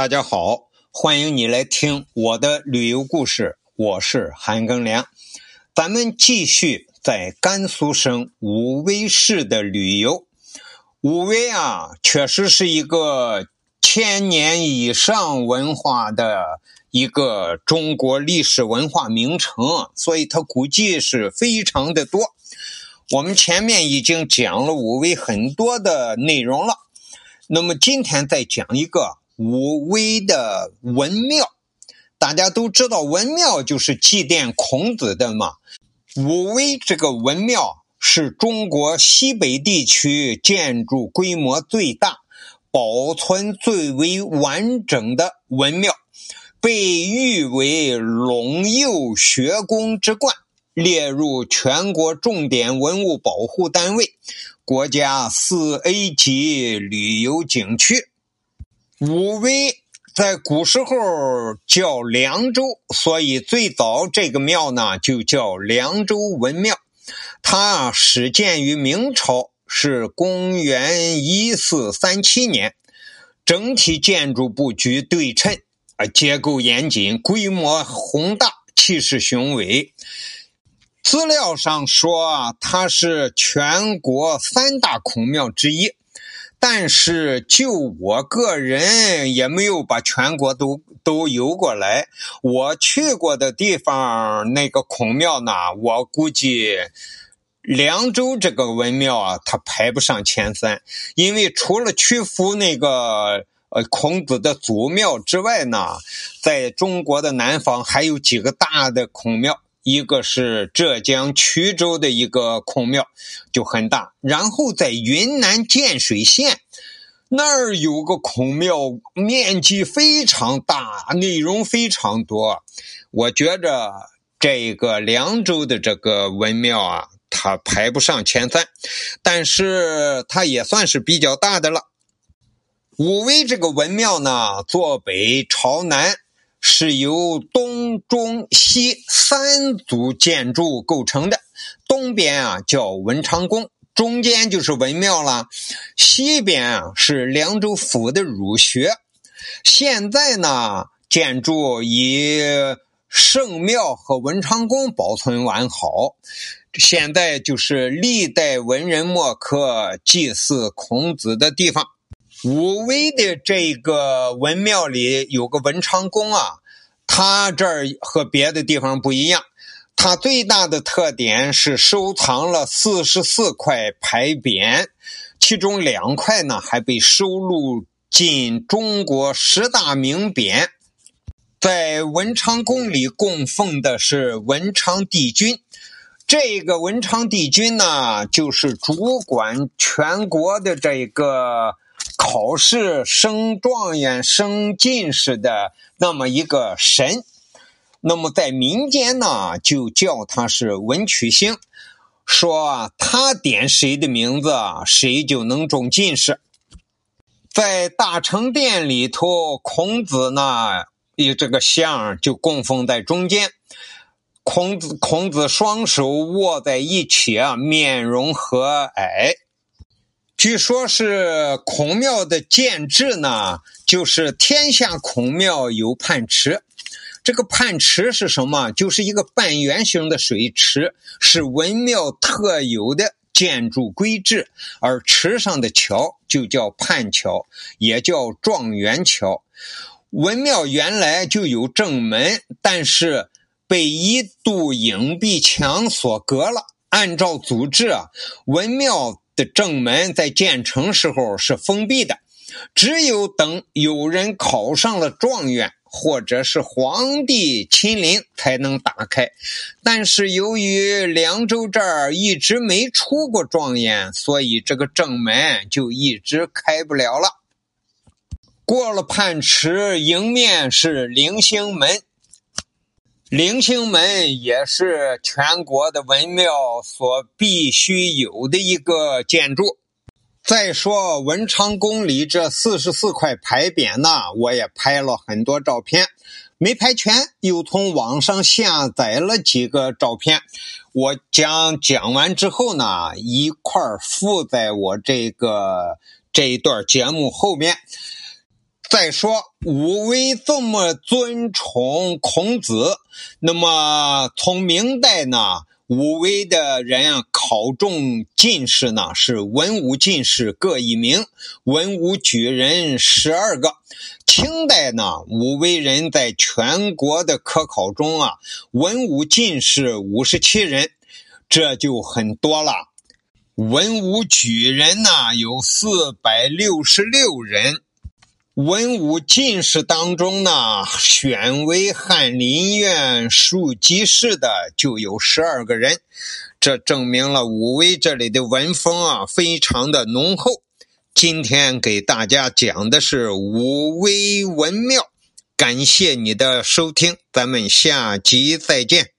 大家好，欢迎你来听我的旅游故事。我是韩庚良，咱们继续在甘肃省武威市的旅游。武威啊，确实是一个千年以上文化的一个中国历史文化名城，所以它古迹是非常的多。我们前面已经讲了武威很多的内容了，那么今天再讲一个。武威的文庙，大家都知道，文庙就是祭奠孔子的嘛。武威这个文庙是中国西北地区建筑规模最大、保存最为完整的文庙，被誉为陇右学宫之冠，列入全国重点文物保护单位、国家四 A 级旅游景区。武威在古时候叫凉州，所以最早这个庙呢就叫凉州文庙。它始建于明朝，是公元一四三七年。整体建筑布局对称，啊，结构严谨，规模宏大，气势雄伟。资料上说，它是全国三大孔庙之一。但是，就我个人也没有把全国都都游过来。我去过的地方，那个孔庙呢，我估计凉州这个文庙啊，它排不上前三。因为除了曲阜那个呃孔子的祖庙之外呢，在中国的南方还有几个大的孔庙。一个是浙江衢州的一个孔庙，就很大。然后在云南建水县那儿有个孔庙，面积非常大，内容非常多。我觉着这个凉州的这个文庙啊，它排不上前三，但是它也算是比较大的了。武威这个文庙呢，坐北朝南。是由东、中、西三组建筑构成的。东边啊叫文昌宫，中间就是文庙了。西边啊是凉州府的儒学。现在呢，建筑以圣庙和文昌宫保存完好。现在就是历代文人墨客祭祀孔子的地方。武威的这个文庙里有个文昌宫啊，它这儿和别的地方不一样，它最大的特点是收藏了四十四块牌匾，其中两块呢还被收录进中国十大名匾。在文昌宫里供奉的是文昌帝君，这个文昌帝君呢，就是主管全国的这个。考试升状元、升进士的那么一个神，那么在民间呢，就叫他是文曲星，说他点谁的名字，谁就能中进士。在大成殿里头，孔子呢有这个像就供奉在中间，孔子孔子双手握在一起啊，面容和蔼。据说是孔庙的建制呢，就是天下孔庙有泮池。这个泮池是什么？就是一个半圆形的水池，是文庙特有的建筑规制。而池上的桥就叫泮桥，也叫状元桥。文庙原来就有正门，但是被一堵影壁墙所隔了。按照组织啊，文庙。正门在建成时候是封闭的，只有等有人考上了状元，或者是皇帝亲临才能打开。但是由于凉州这儿一直没出过状元，所以这个正门就一直开不了了。过了泮池，迎面是棂星门。棂星门也是全国的文庙所必须有的一个建筑。再说文昌宫里这四十四块牌匾呢，我也拍了很多照片，没拍全，又从网上下载了几个照片。我将讲完之后呢，一块附在我这个这一段节目后面。再说武威这么尊崇孔子，那么从明代呢，武威的人考中进士呢是文武进士各一名，文武举人十二个。清代呢，武威人在全国的科考中啊，文武进士五十七人，这就很多了。文武举人呢有四百六十六人。文武进士当中呢，选为翰林院庶吉士的就有十二个人，这证明了武威这里的文风啊非常的浓厚。今天给大家讲的是武威文庙，感谢你的收听，咱们下集再见。